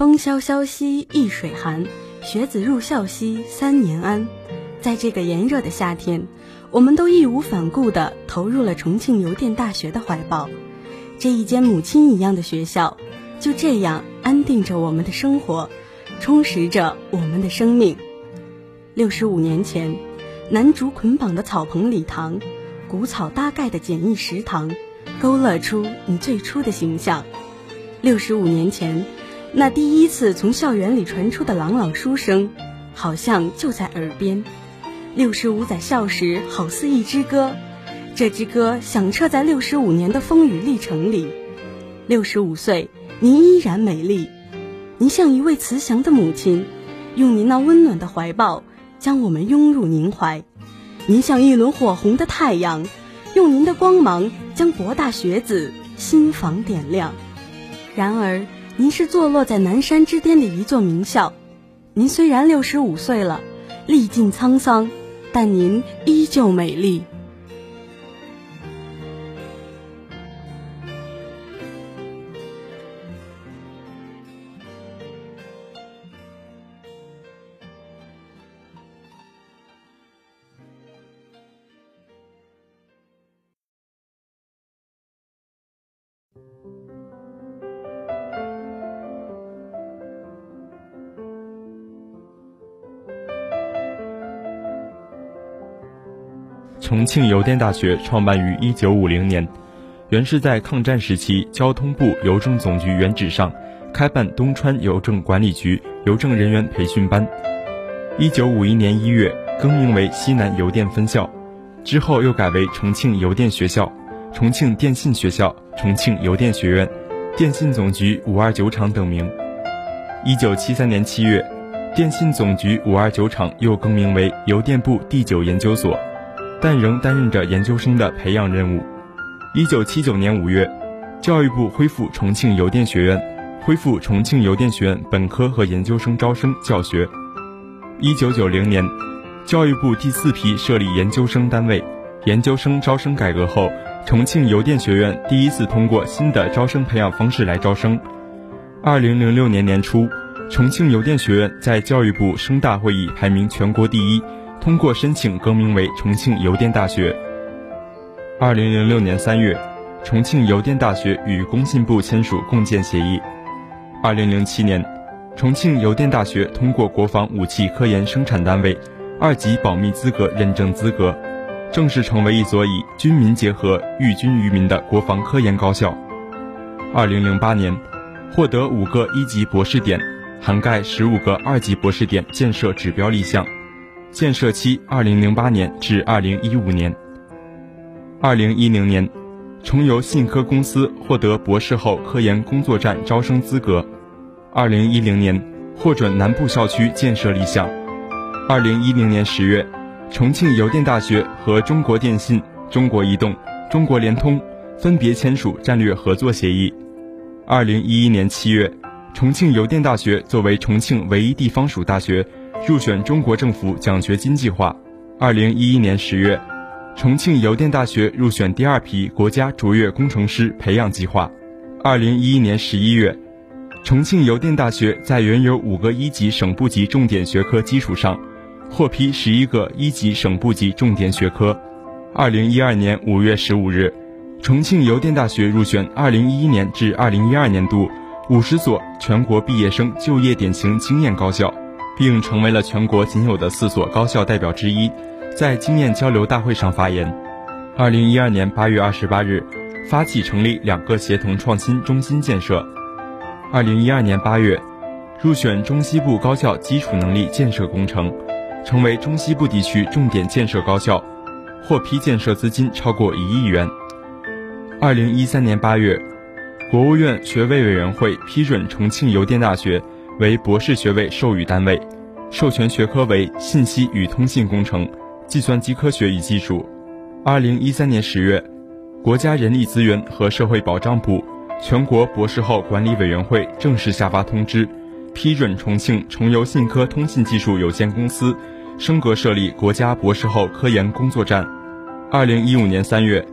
风萧萧兮易水寒，学子入校兮三年安。在这个炎热的夏天，我们都义无反顾地投入了重庆邮电大学的怀抱。这一间母亲一样的学校，就这样安定着我们的生活，充实着我们的生命。六十五年前，楠竹捆绑的草棚礼堂，谷草搭盖的简易食堂，勾勒出你最初的形象。六十五年前。那第一次从校园里传出的朗朗书声，好像就在耳边。六十五载校史好似一支歌，这支歌响彻在六十五年的风雨历程里。六十五岁，您依然美丽，您像一位慈祥的母亲，用您那温暖的怀抱将我们拥入您怀。您像一轮火红的太阳，用您的光芒将博大学子心房点亮。然而。您是坐落在南山之巅的一座名校，您虽然六十五岁了，历尽沧桑，但您依旧美丽。庆邮电大学创办于一九五零年，原是在抗战时期交通部邮政总局原址上开办东川邮政管理局邮政人员培训班。一九五一年一月更名为西南邮电分校，之后又改为重庆邮电学校、重庆电信学校、重庆邮电学院、电信总局五二九厂等名。一九七三年七月，电信总局五二九厂又更名为邮电部第九研究所。但仍担任着研究生的培养任务。一九七九年五月，教育部恢复重庆邮电学院，恢复重庆邮电学院本科和研究生招生教学。一九九零年，教育部第四批设立研究生单位，研究生招生改革后，重庆邮电学院第一次通过新的招生培养方式来招生。二零零六年年初，重庆邮电学院在教育部生大会议排名全国第一。通过申请更名为重庆邮电大学。二零零六年三月，重庆邮电大学与工信部签署共建协议。二零零七年，重庆邮电大学通过国防武器科研生产单位二级保密资格认证资格，正式成为一所以军民结合、寓军于民的国防科研高校。二零零八年，获得五个一级博士点，涵盖十五个二级博士点建设指标立项。建设期：二零零八年至二零一五年。二零一零年，重邮信科公司获得博士后科研工作站招生资格。二零一零年，获准南部校区建设立项。二零一零年十月，重庆邮电大学和中国电信、中国移动、中国联通分别签署战略合作协议。二零一一年七月，重庆邮电大学作为重庆唯一地方属大学。入选中国政府奖学金计划。二零一一年十月，重庆邮电大学入选第二批国家卓越工程师培养计划。二零一一年十一月，重庆邮电大学在原有五个一级省部级重点学科基础上，获批十一个一级省部级重点学科。二零一二年五月十五日，重庆邮电大学入选二零一一年至二零一二年度五十所全国毕业生就业典型经验高校。并成为了全国仅有的四所高校代表之一，在经验交流大会上发言。二零一二年八月二十八日，发起成立两个协同创新中心建设。二零一二年八月，入选中西部高校基础能力建设工程，成为中西部地区重点建设高校，获批建设资金超过一亿元。二零一三年八月，国务院学位委员会批准重庆邮电大学。为博士学位授予单位，授权学科为信息与通信工程、计算机科学与技术。二零一三年十月，国家人力资源和社会保障部、全国博士后管理委员会正式下发通知，批准重庆重邮信科通信技术有限公司升格设立国家博士后科研工作站。二零一五年三月，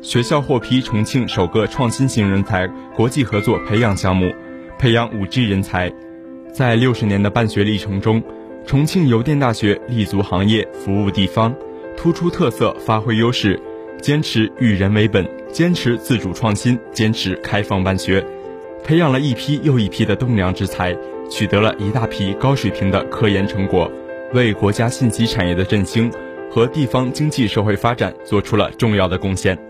学校获批重庆首个创新型人才国际合作培养项目，培养五 G 人才。在六十年的办学历程中，重庆邮电大学立足行业，服务地方，突出特色，发挥优势，坚持育人为本，坚持自主创新，坚持开放办学，培养了一批又一批的栋梁之才，取得了一大批高水平的科研成果，为国家信息产业的振兴和地方经济社会发展做出了重要的贡献。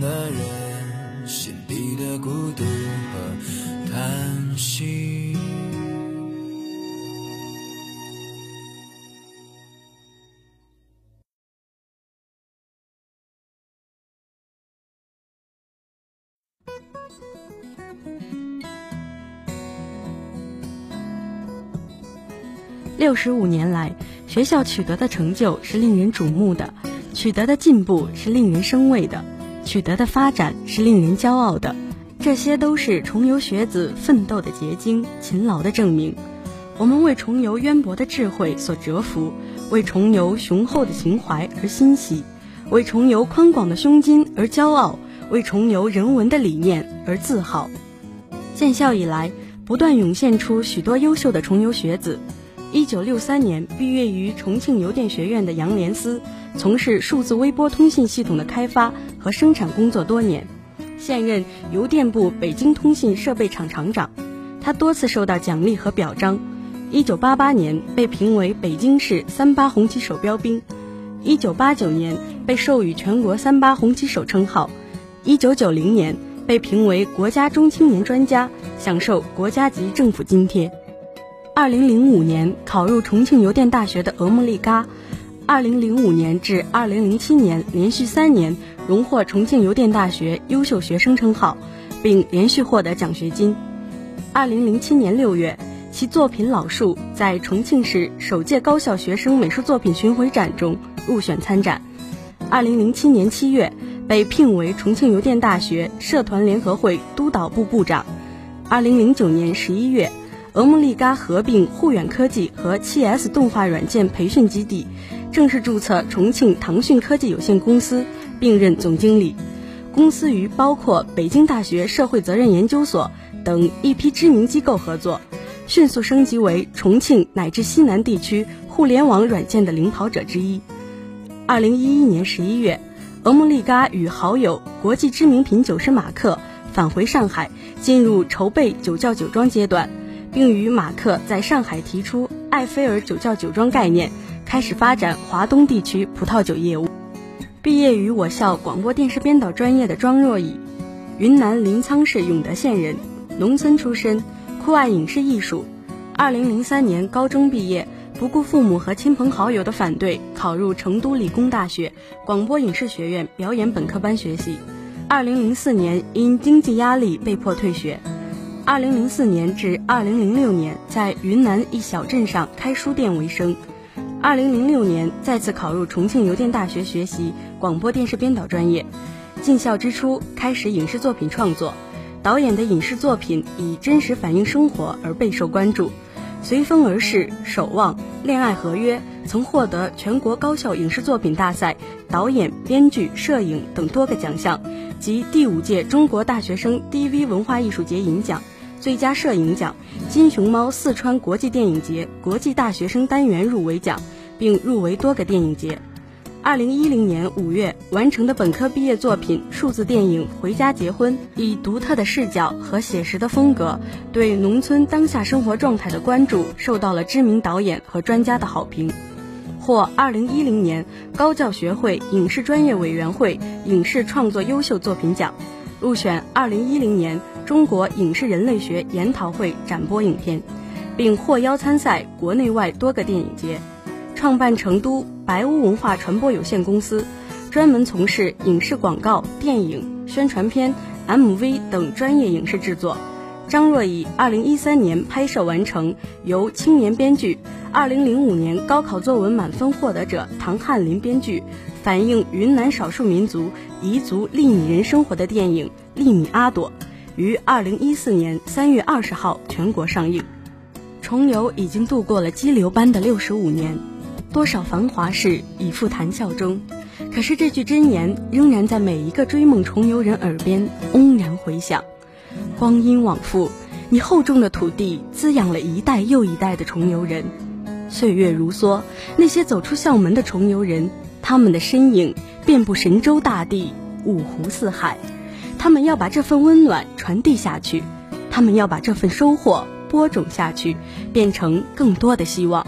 的人心底的孤独和叹息？六十五年来，学校取得的成就是令人瞩目的，取得的进步是令人生畏的，取得的发展是令人骄傲的。这些都是重游学子奋斗的结晶，勤劳的证明。我们为重游渊博的智慧所折服，为重游雄厚的情怀而欣喜，为重游宽广的胸襟而骄傲，为重游人文的理念而自豪。建校以来，不断涌现出许多优秀的重游学子。一九六三年毕业于重庆邮电学院的杨连思，从事数字微波通信系统的开发和生产工作多年。现任邮电部北京通信设备厂厂长，他多次受到奖励和表彰。一九八八年被评为北京市三八红旗手标兵，一九八九年被授予全国三八红旗手称号，一九九零年被评为国家中青年专家，享受国家级政府津贴。二零零五年考入重庆邮电大学的额木利嘎，二零零五年至二零零七年连续三年。荣获重庆邮电大学优秀学生称号，并连续获得奖学金。二零零七年六月，其作品《老树》在重庆市首届高校学生美术作品巡回展中入选参展。二零零七年七月，被聘为重庆邮电大学社团联合会督导部部长。二零零九年十一月，俄木利嘎合并沪远科技和七 S 动画软件培训基地，正式注册重庆腾讯科技有限公司。并任总经理，公司与包括北京大学社会责任研究所等一批知名机构合作，迅速升级为重庆乃至西南地区互联网软件的领跑者之一。二零一一年十一月，俄木利嘎与好友国际知名品酒师马克返回上海，进入筹备酒窖酒庄阶段，并与马克在上海提出埃菲尔酒窖酒庄概念，开始发展华东地区葡萄酒业务。毕业于我校广播电视编导专业的庄若乙，云南临沧市永德县人，农村出身，酷爱影视艺术。二零零三年高中毕业，不顾父母和亲朋好友的反对，考入成都理工大学广播影视学院表演本科班学习。二零零四年因经济压力被迫退学。二零零四年至二零零六年在云南一小镇上开书店为生。二零零六年再次考入重庆邮电大学学习广播电视编导专业，进校之初开始影视作品创作，导演的影视作品以真实反映生活而备受关注，《随风而逝》《守望》《恋爱合约》曾获得全国高校影视作品大赛导演、编剧、摄影等多个奖项及第五届中国大学生 DV 文化艺术节银奖。最佳摄影奖、金熊猫四川国际电影节国际大学生单元入围奖，并入围多个电影节。二零一零年五月完成的本科毕业作品数字电影《回家结婚》，以独特的视角和写实的风格，对农村当下生活状态的关注，受到了知名导演和专家的好评，获二零一零年高教学会影视专业委员会影视创作优秀作品奖。入选二零一零年中国影视人类学研讨会展播影片，并获邀参赛国内外多个电影节。创办成都白屋文化传播有限公司，专门从事影视广告、电影宣传片、MV 等专业影视制作。张若昀二零一三年拍摄完成由青年编剧、二零零五年高考作文满分获得者唐汉林编剧。反映云南少数民族彝族利米人生活的电影《利米阿朵》，于二零一四年三月二十号全国上映。重游已经度过了激流般的六十五年，多少繁华事已付谈笑中，可是这句箴言仍然在每一个追梦重游人耳边嗡然回响。光阴往复，你厚重的土地滋养了一代又一代的重游人。岁月如梭，那些走出校门的重游人。他们的身影遍布神州大地、五湖四海，他们要把这份温暖传递下去，他们要把这份收获播种下去，变成更多的希望。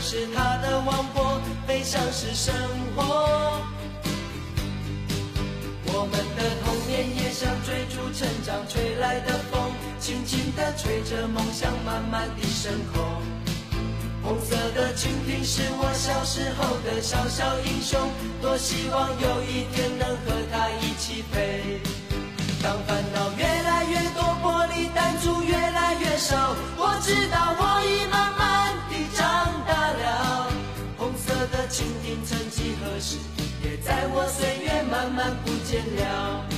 是他的王国，飞翔是生活。我们的童年也像追逐成长吹来的风，轻轻地吹着梦想，慢慢地升空。红色的蜻蜓是我小时候的小小英雄，多希望有一天能和它一起飞。当烦恼越来越多，玻璃弹珠越来越少，我知道我慢慢不见了。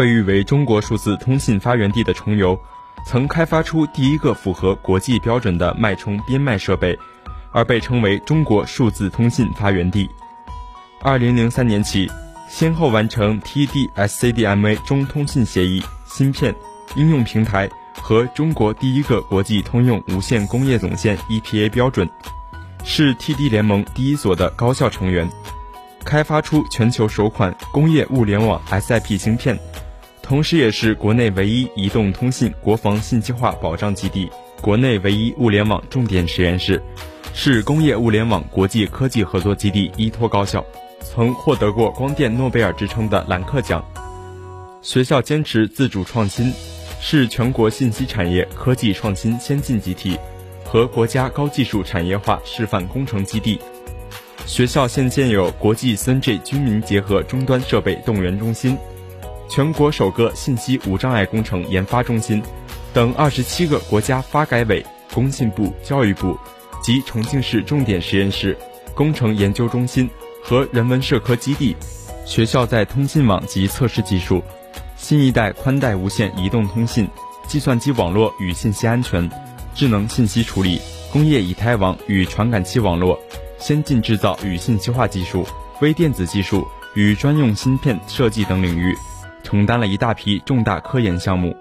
被誉为中国数字通信发源地的重邮，曾开发出第一个符合国际标准的脉冲编脉设备，而被称为中国数字通信发源地。二零零三年起，先后完成 TD-SCDMA 中通信协议、芯片、应用平台和中国第一个国际通用无线工业总线 EPA 标准，是 TD 联盟第一所的高校成员，开发出全球首款工业物联网 SiP 芯片。同时，也是国内唯一移动通信国防信息化保障基地、国内唯一物联网重点实验室，是工业物联网国际科技合作基地依托高校，曾获得过光电诺贝尔之称的兰克奖。学校坚持自主创新，是全国信息产业科技创新先进集体和国家高技术产业化示范工程基地。学校现建有国际 3G 军民结合终端设备动员中心、全国首个信息无障碍工程研发中心等二十七个国家发改委、工信部、教育部及重庆市重点实验室、工程研究中心和人文社科基地。学校在通信网及测试技术。新一代宽带无线移动通信、计算机网络与信息安全、智能信息处理、工业以太网与传感器网络、先进制造与信息化技术、微电子技术与专用芯片设计等领域，承担了一大批重大科研项目，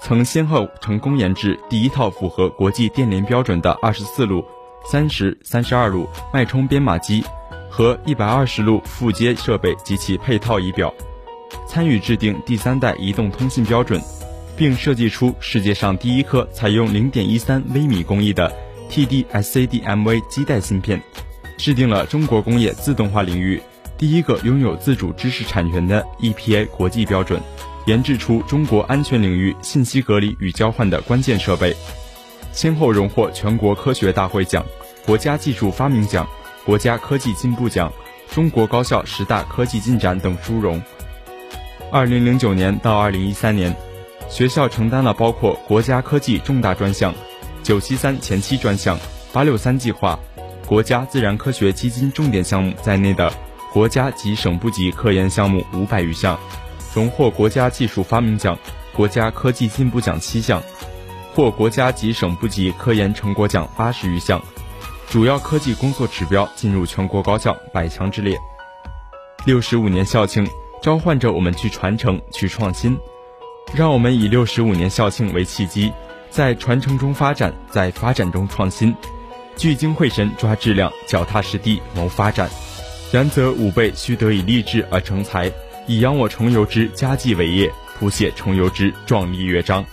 曾先后成功研制第一套符合国际电联标准的二十四路、三十三十二路脉冲编码机和一百二十路附接设备及其配套仪表。参与制定第三代移动通信标准，并设计出世界上第一颗采用零点一三微米工艺的 TD-SCDMA 基带芯片，制定了中国工业自动化领域第一个拥有自主知识产权的 EPA 国际标准，研制出中国安全领域信息隔离与交换的关键设备，先后荣获全国科学大会奖、国家技术发明奖、国家科技进步奖、中国高校十大科技进展等殊荣。二零零九年到二零一三年，学校承担了包括国家科技重大专项、九七三前期专项、八六三计划、国家自然科学基金重点项目在内的国家及省部级科研项目五百余项，荣获国家技术发明奖、国家科技进步奖七项，获国家级省部级科研成果奖八十余项，主要科技工作指标进入全国高校百强之列。六十五年校庆。召唤着我们去传承、去创新，让我们以六十五年校庆为契机，在传承中发展，在发展中创新，聚精会神抓质量，脚踏实地谋发展。然则吾辈须得以立志而成才，以扬我重游之家绩为业，谱写重游之壮丽乐章。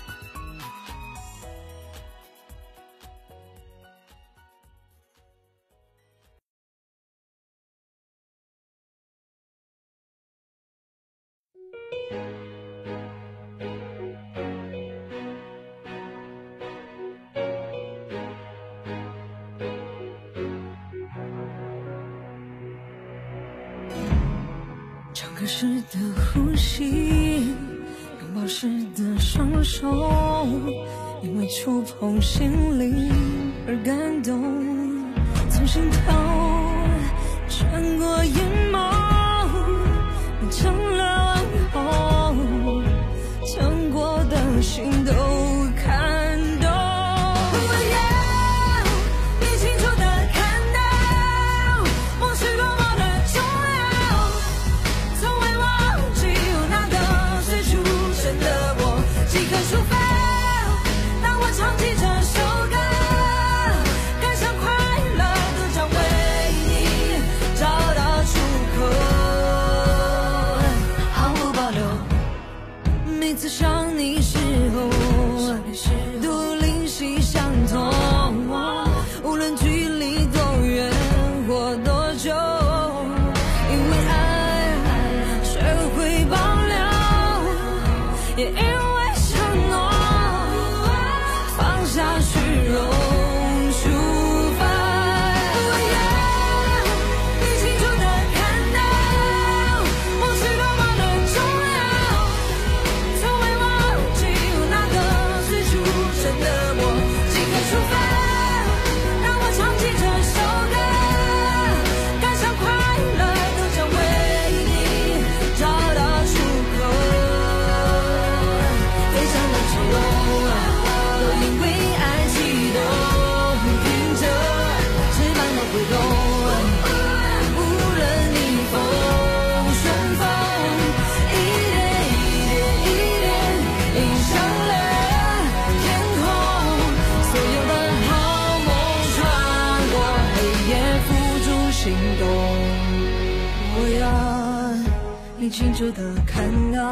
清楚的看到，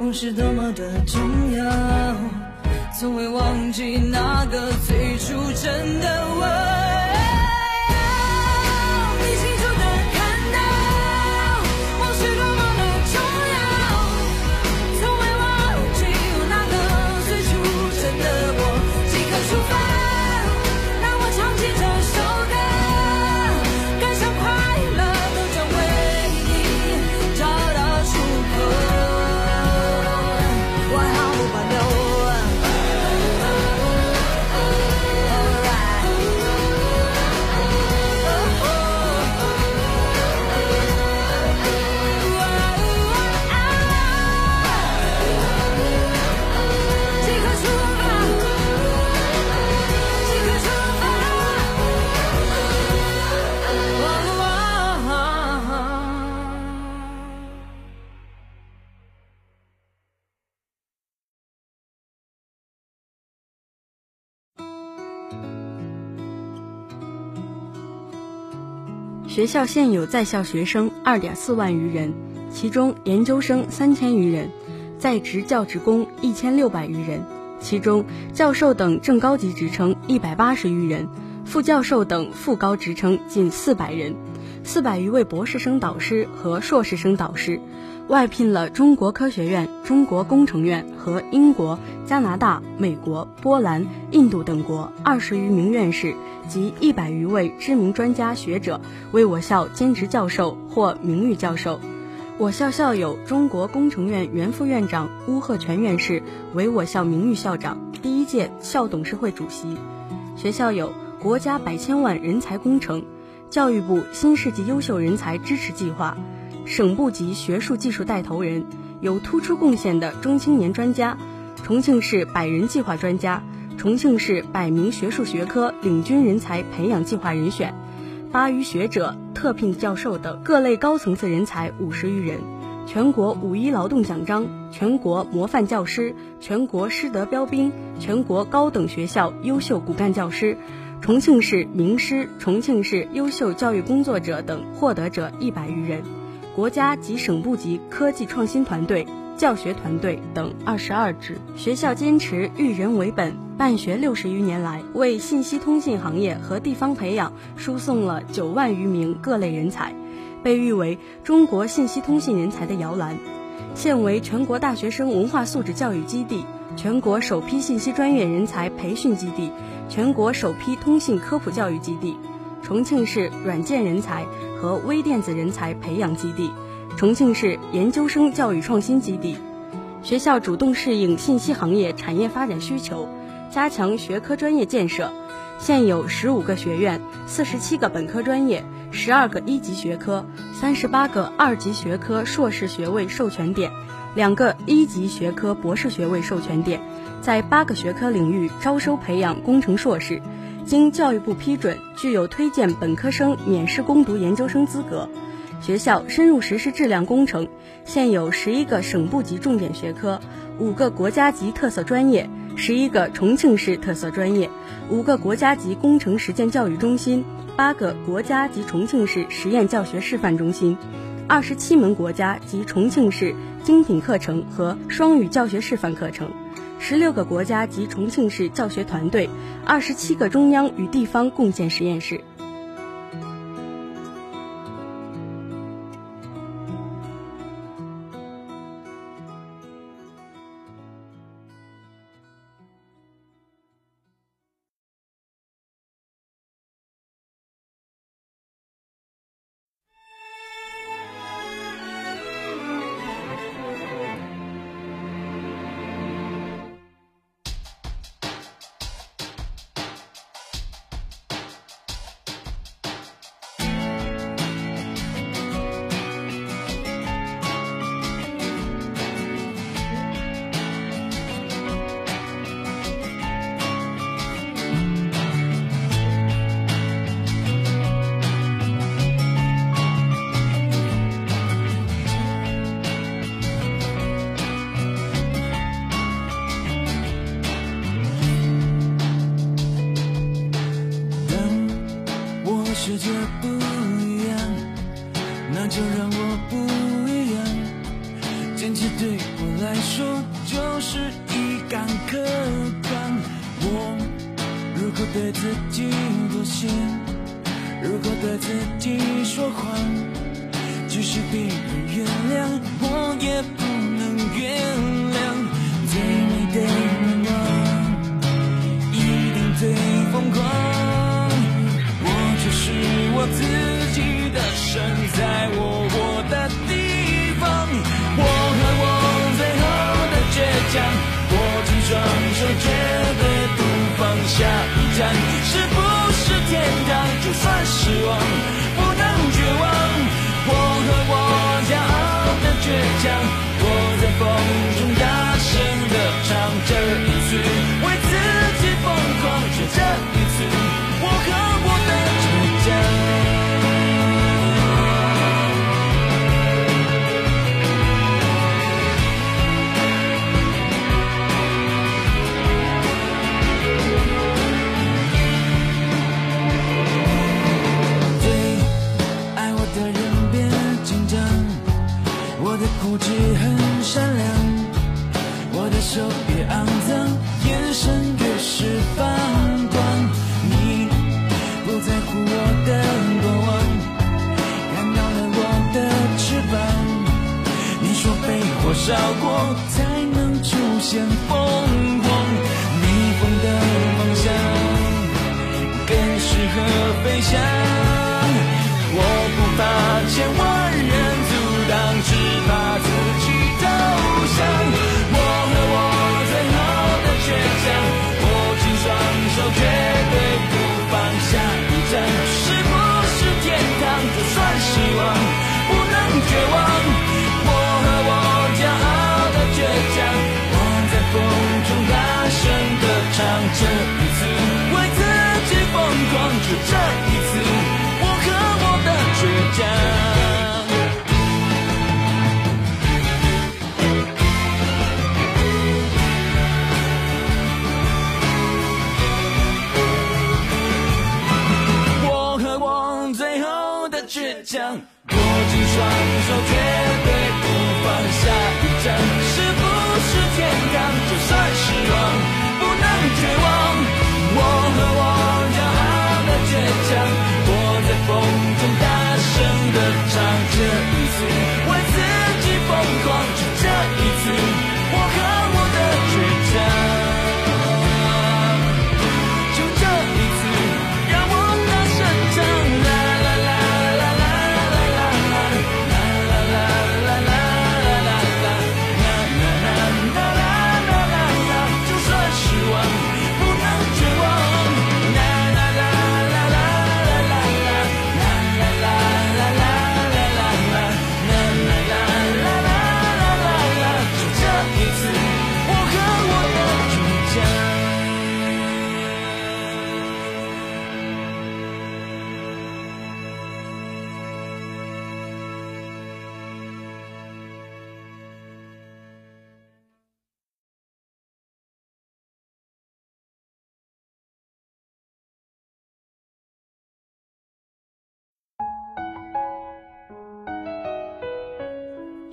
梦是多么的重要，校现有在校学生二点四万余人，其中研究生三千余人，在职教职工一千六百余人，其中教授等正高级职称一百八十余人，副教授等副高职称近四百人，四百余位博士生导师和硕士生导师。外聘了中国科学院、中国工程院和英国、加拿大、美国、波兰、印度等国二十余名院士及一百余位知名专家学者为我校兼职教授或名誉教授。我校校友中国工程院原副院长邬贺铨院士为我校名誉校长、第一届校董事会主席。学校有国家百千万人才工程、教育部新世纪优秀人才支持计划。省部级学术技术带头人，有突出贡献的中青年专家，重庆市百人计划专家，重庆市百名学术学科领军人才培养计划人选，八余学者、特聘教授等各类高层次人才五十余人，全国五一劳动奖章，全国模范教师，全国师德标兵，全国高等学校优秀骨干教师，重庆市名师，重庆市优秀教育工作者等获得者一百余人。国家及省部级科技创新团队、教学团队等二十二支。学校坚持育人为本，办学六十余年来，为信息通信行业和地方培养输送了九万余名各类人才，被誉为中国信息通信人才的摇篮。现为全国大学生文化素质教育基地、全国首批信息专业人才培训基地、全国首批通信科普教育基地。重庆市软件人才和微电子人才培养基地，重庆市研究生教育创新基地。学校主动适应信息行业产业发展需求，加强学科专业建设。现有十五个学院、四十七个本科专业、十二个一级学科、三十八个二级学科硕士学位授权点，两个一级学科博士学位授权点，在八个学科领域招收培养工程硕士。经教育部批准，具有推荐本科生免试攻读研究生资格。学校深入实施质量工程，现有十一个省部级重点学科，五个国家级特色专业，十一个重庆市特色专业，五个国家级工程实践教育中心，八个国家级重庆市实验教学示范中心，二十七门国家及重庆市精品课程和双语教学示范课程。十六个国家及重庆市教学团队，二十七个中央与地方共建实验室。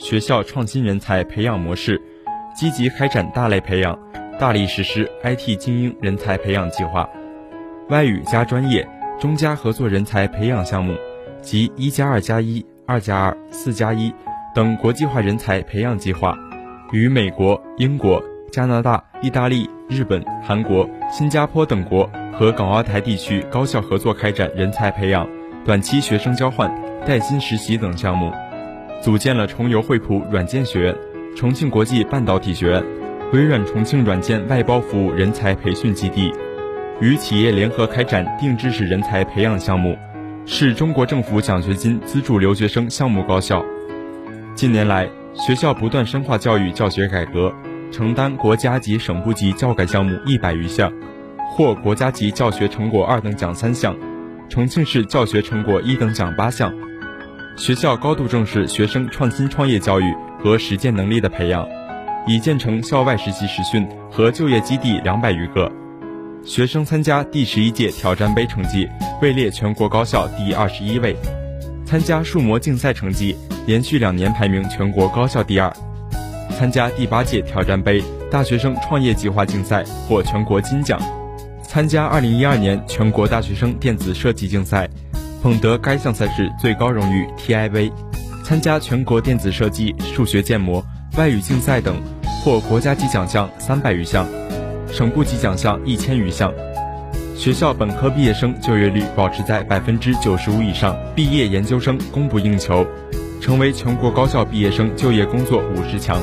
学校创新人才培养模式，积极开展大类培养，大力实施 IT 精英人才培养计划，外语加专业、中加合作人才培养项目及一加二加一、二加二、四加一等国际化人才培养计划，与美国、英国、加拿大、意大利、日本、韩国、新加坡等国和港澳台地区高校合作开展人才培养、短期学生交换、带薪实习等项目。组建了重游惠普软件学院、重庆国际半导体学院、微软重庆软件外包服务人才培训基地，与企业联合开展定制式人才培养项目，是中国政府奖学金资助留学生项目高校。近年来，学校不断深化教育教学改革，承担国家级、省部级教改项目一百余项，获国家级教学成果二等奖三项，重庆市教学成果一等奖八项。学校高度重视学生创新创业教育和实践能力的培养，已建成校外实习实训和就业基地两百余个。学生参加第十一届挑战杯成绩位列全国高校第二十一位，参加数模竞赛成绩连续两年排名全国高校第二，参加第八届挑战杯大学生创业计划竞赛获全国金奖，参加二零一二年全国大学生电子设计竞赛。捧得该项赛事最高荣誉 TIV，，参加全国电子设计、数学建模、外语竞赛等，获国家级奖项三百余项，省部级奖项一千余项。学校本科毕业生就业率保持在百分之九十五以上，毕业研究生供不应求，成为全国高校毕业生就业工作五十强。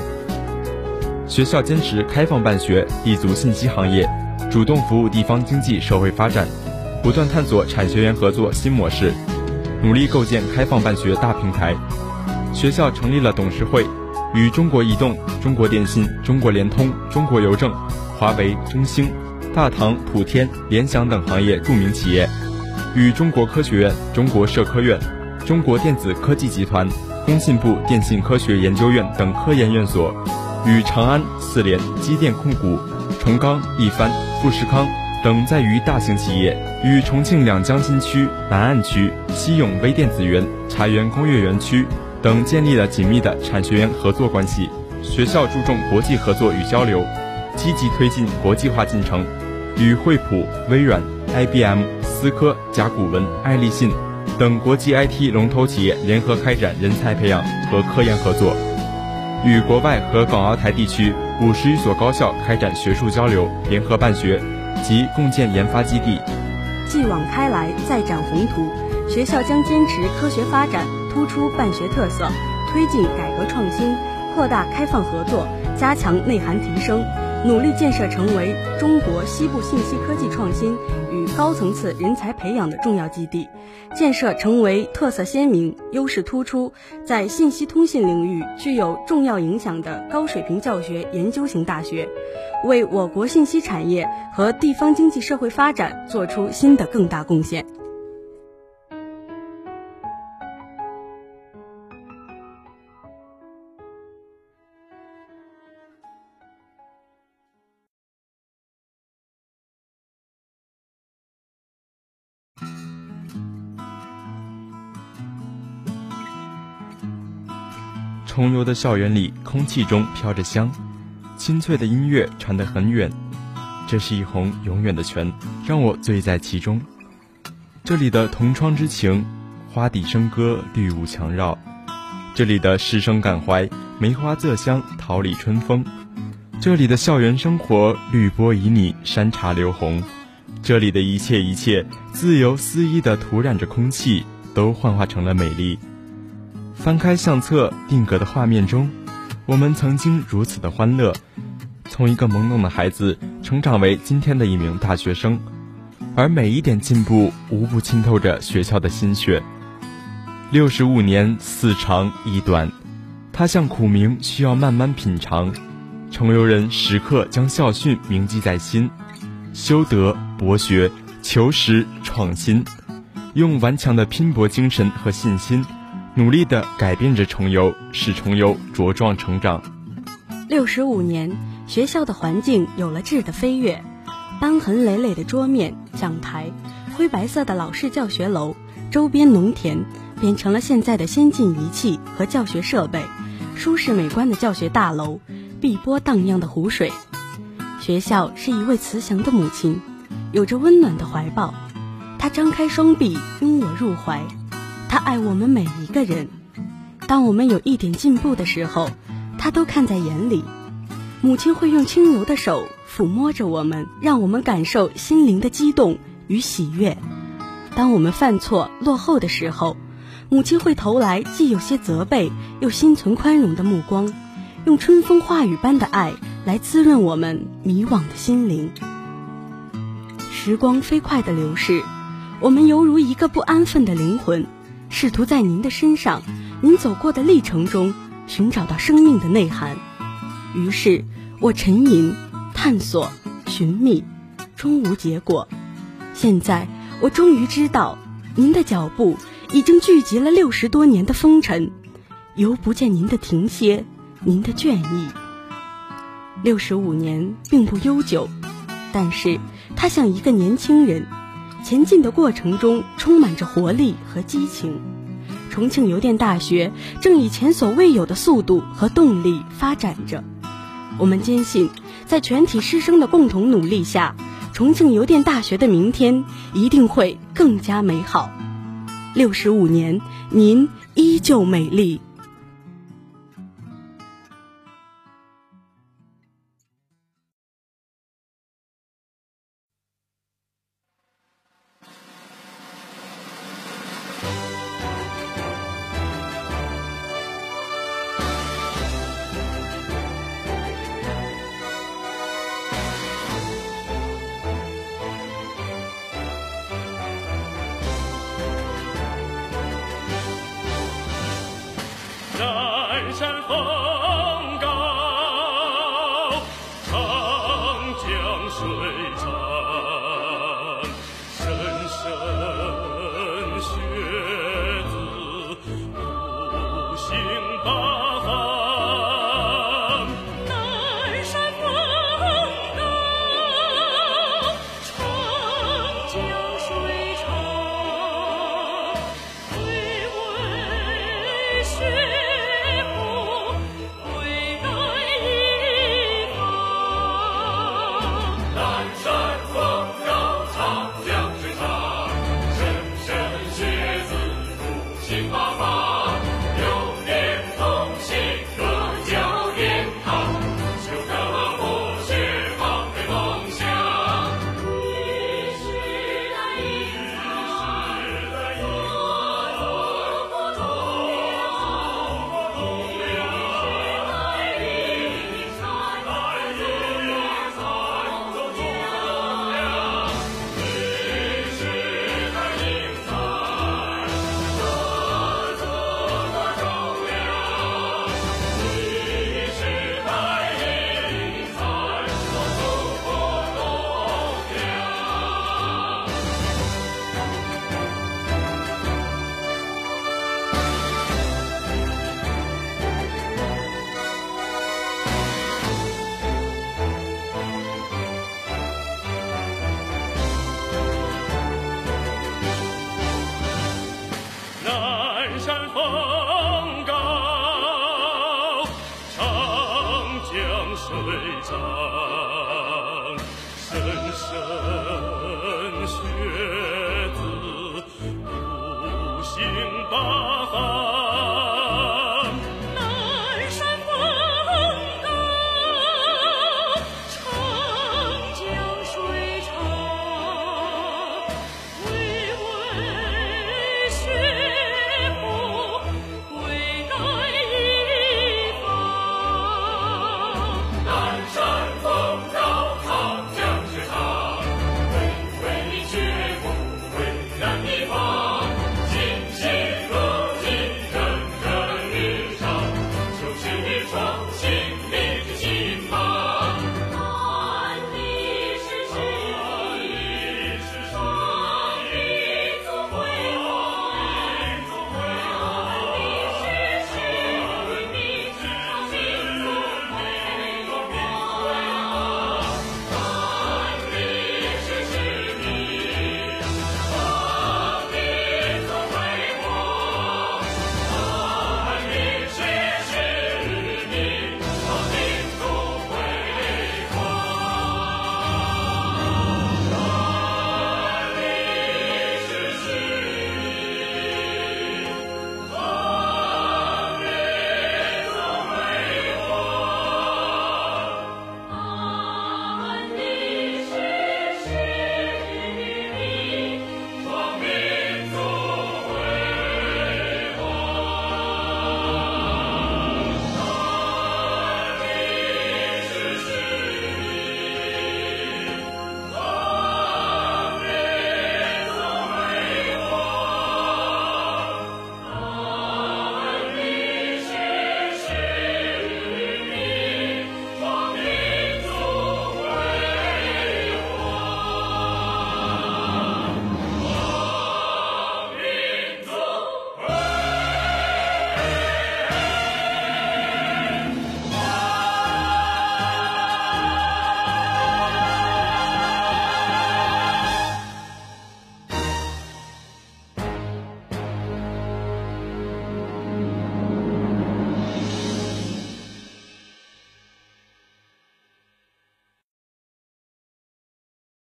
学校坚持开放办学，立足信息行业，主动服务地方经济社会发展。不断探索产学研合作新模式，努力构建开放办学大平台。学校成立了董事会，与中国移动、中国电信、中国联通、中国邮政、华为、中兴、大唐、普天、联想等行业著名企业，与中国科学院、中国社科院、中国电子科技集团、工信部电信科学研究院等科研院所，与长安、四联、机电控股、重钢、一帆、富士康。等在于大型企业与重庆两江新区、南岸区、西永微电子园、茶园工业园区等建立了紧密的产学研合作关系。学校注重国际合作与交流，积极推进国际化进程，与惠普、微软、IBM、思科、甲骨文、爱立信等国际 IT 龙头企业联合开展人才培养和科研合作，与国外和港澳台地区五十余所高校开展学术交流、联合办学。及共建研发基地，继往开来，再展宏图。学校将坚持科学发展，突出办学特色，推进改革创新，扩大开放合作，加强内涵提升。努力建设成为中国西部信息科技创新与高层次人才培养的重要基地，建设成为特色鲜明、优势突出，在信息通信领域具有重要影响的高水平教学研究型大学，为我国信息产业和地方经济社会发展做出新的更大贡献。重游的校园里，空气中飘着香，清脆的音乐传得很远。这是一泓永远的泉，让我醉在其中。这里的同窗之情，花底笙歌，绿雾墙绕。这里的师生感怀，梅花仄香，桃李春风。这里的校园生活，绿波旖旎，山茶流红。这里的一切一切，自由肆意地涂染着空气，都幻化成了美丽。翻开相册，定格的画面中，我们曾经如此的欢乐，从一个懵懂的孩子成长为今天的一名大学生，而每一点进步无不浸透着学校的心血。六十五年，似长亦短，它像苦茗，需要慢慢品尝。重游人时刻将校训铭记在心：修德、博学、求实、创新，用顽强的拼搏精神和信心。努力地改变着重游，使重游茁壮成长。六十五年，学校的环境有了质的飞跃，斑痕累累的桌面、讲台，灰白色的老式教学楼，周边农田变成了现在的先进仪器和教学设备，舒适美观的教学大楼，碧波荡漾的湖水。学校是一位慈祥的母亲，有着温暖的怀抱，她张开双臂拥我入怀。他爱我们每一个人，当我们有一点进步的时候，他都看在眼里。母亲会用轻柔的手抚摸着我们，让我们感受心灵的激动与喜悦。当我们犯错落后的时候，母亲会投来既有些责备又心存宽容的目光，用春风化雨般的爱来滋润我们迷惘的心灵。时光飞快的流逝，我们犹如一个不安分的灵魂。试图在您的身上，您走过的历程中寻找到生命的内涵。于是，我沉吟、探索、寻觅，终无结果。现在，我终于知道，您的脚步已经聚集了六十多年的风尘，犹不见您的停歇，您的倦意。六十五年并不悠久，但是它像一个年轻人。前进的过程中充满着活力和激情，重庆邮电大学正以前所未有的速度和动力发展着。我们坚信，在全体师生的共同努力下，重庆邮电大学的明天一定会更加美好。六十五年，您依旧美丽。水长，深深。